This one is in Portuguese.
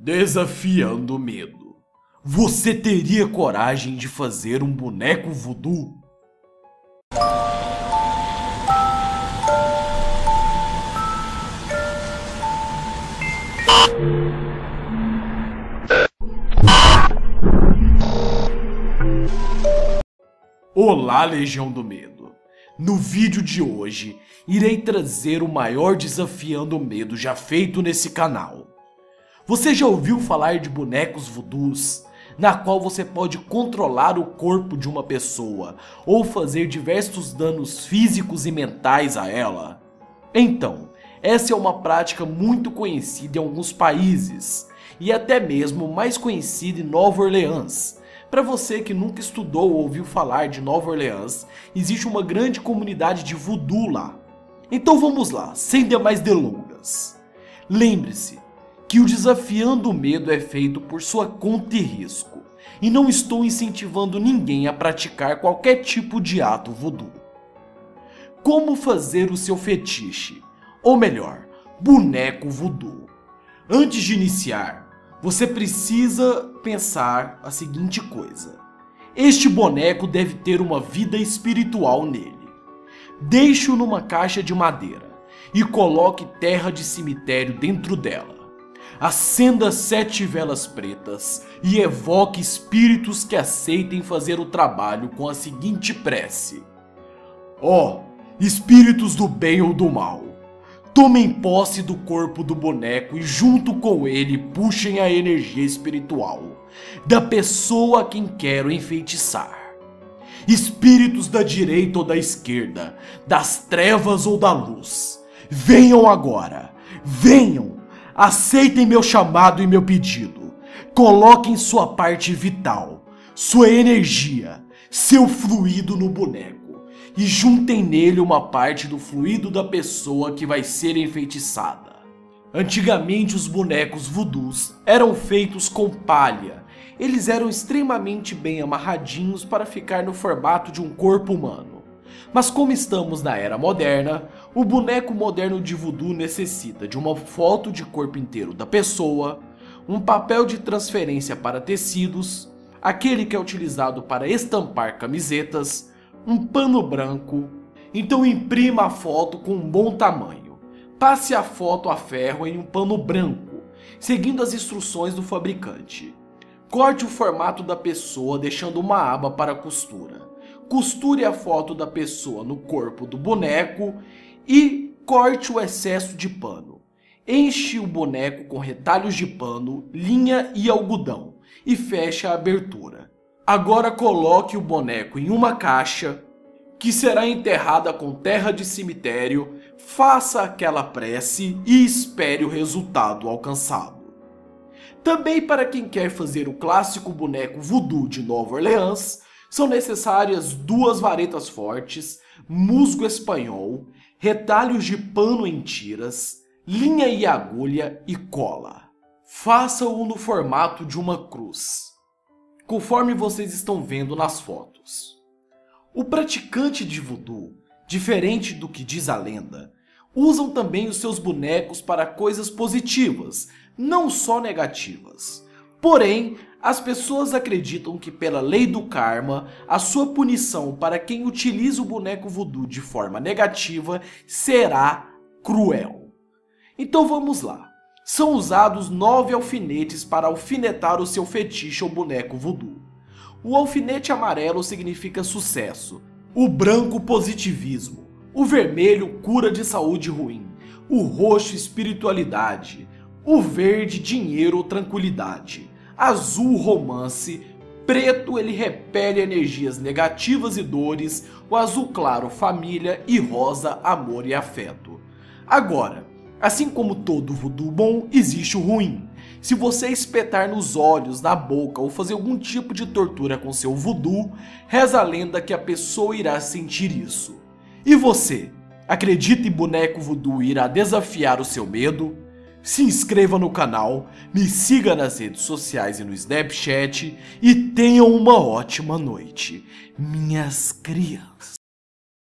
Desafiando o medo. Você teria coragem de fazer um boneco voodoo? Olá, Legião do Medo! No vídeo de hoje, irei trazer o maior desafiando o medo já feito nesse canal. Você já ouviu falar de bonecos voodoos, na qual você pode controlar o corpo de uma pessoa ou fazer diversos danos físicos e mentais a ela? Então, essa é uma prática muito conhecida em alguns países e até mesmo mais conhecida em Nova Orleans. Para você que nunca estudou ou ouviu falar de Nova Orleans, existe uma grande comunidade de voodoo lá. Então vamos lá, sem demais delongas. Lembre-se, que o desafiando o medo é feito por sua conta e risco, e não estou incentivando ninguém a praticar qualquer tipo de ato voodoo. Como fazer o seu fetiche, ou melhor, boneco voodoo? Antes de iniciar, você precisa pensar a seguinte coisa. Este boneco deve ter uma vida espiritual nele. Deixe-o numa caixa de madeira e coloque terra de cemitério dentro dela acenda sete velas pretas e evoque espíritos que aceitem fazer o trabalho com a seguinte prece: Ó, oh, espíritos do bem ou do mal, tomem posse do corpo do boneco e junto com ele puxem a energia espiritual da pessoa a quem quero enfeitiçar. Espíritos da direita ou da esquerda, das trevas ou da luz, venham agora, venham Aceitem meu chamado e meu pedido. Coloquem sua parte vital, sua energia, seu fluido no boneco e juntem nele uma parte do fluido da pessoa que vai ser enfeitiçada. Antigamente os bonecos voodoos eram feitos com palha. Eles eram extremamente bem amarradinhos para ficar no formato de um corpo humano. Mas como estamos na era moderna, o boneco moderno de voodoo necessita de uma foto de corpo inteiro da pessoa, um papel de transferência para tecidos, aquele que é utilizado para estampar camisetas, um pano branco. Então imprima a foto com um bom tamanho. Passe a foto a ferro em um pano branco, seguindo as instruções do fabricante. Corte o formato da pessoa deixando uma aba para costura costure a foto da pessoa no corpo do boneco e corte o excesso de pano. Enche o boneco com retalhos de pano, linha e algodão e feche a abertura. Agora coloque o boneco em uma caixa que será enterrada com terra de cemitério, faça aquela prece e espere o resultado alcançado. Também para quem quer fazer o clássico boneco voodoo de Nova Orleans, são necessárias duas varetas fortes, musgo espanhol, retalhos de pano em tiras, linha e agulha e cola. Faça-o no formato de uma cruz, conforme vocês estão vendo nas fotos. O praticante de voodoo, diferente do que diz a lenda, usam também os seus bonecos para coisas positivas, não só negativas. Porém, as pessoas acreditam que pela lei do karma, a sua punição para quem utiliza o boneco voodoo de forma negativa será cruel. Então vamos lá. São usados nove alfinetes para alfinetar o seu fetiche ou boneco voodoo. O alfinete amarelo significa sucesso, o branco positivismo, o vermelho cura de saúde ruim, o roxo espiritualidade, o verde dinheiro ou tranquilidade, azul romance, preto ele repele energias negativas e dores, o azul claro família e rosa amor e afeto. Agora, assim como todo voodoo bom, existe o ruim. Se você espetar nos olhos, na boca ou fazer algum tipo de tortura com seu voodoo, reza a lenda que a pessoa irá sentir isso. E você? Acredita em boneco voodoo irá desafiar o seu medo? Se inscreva no canal, me siga nas redes sociais e no Snapchat e tenham uma ótima noite, minhas crianças.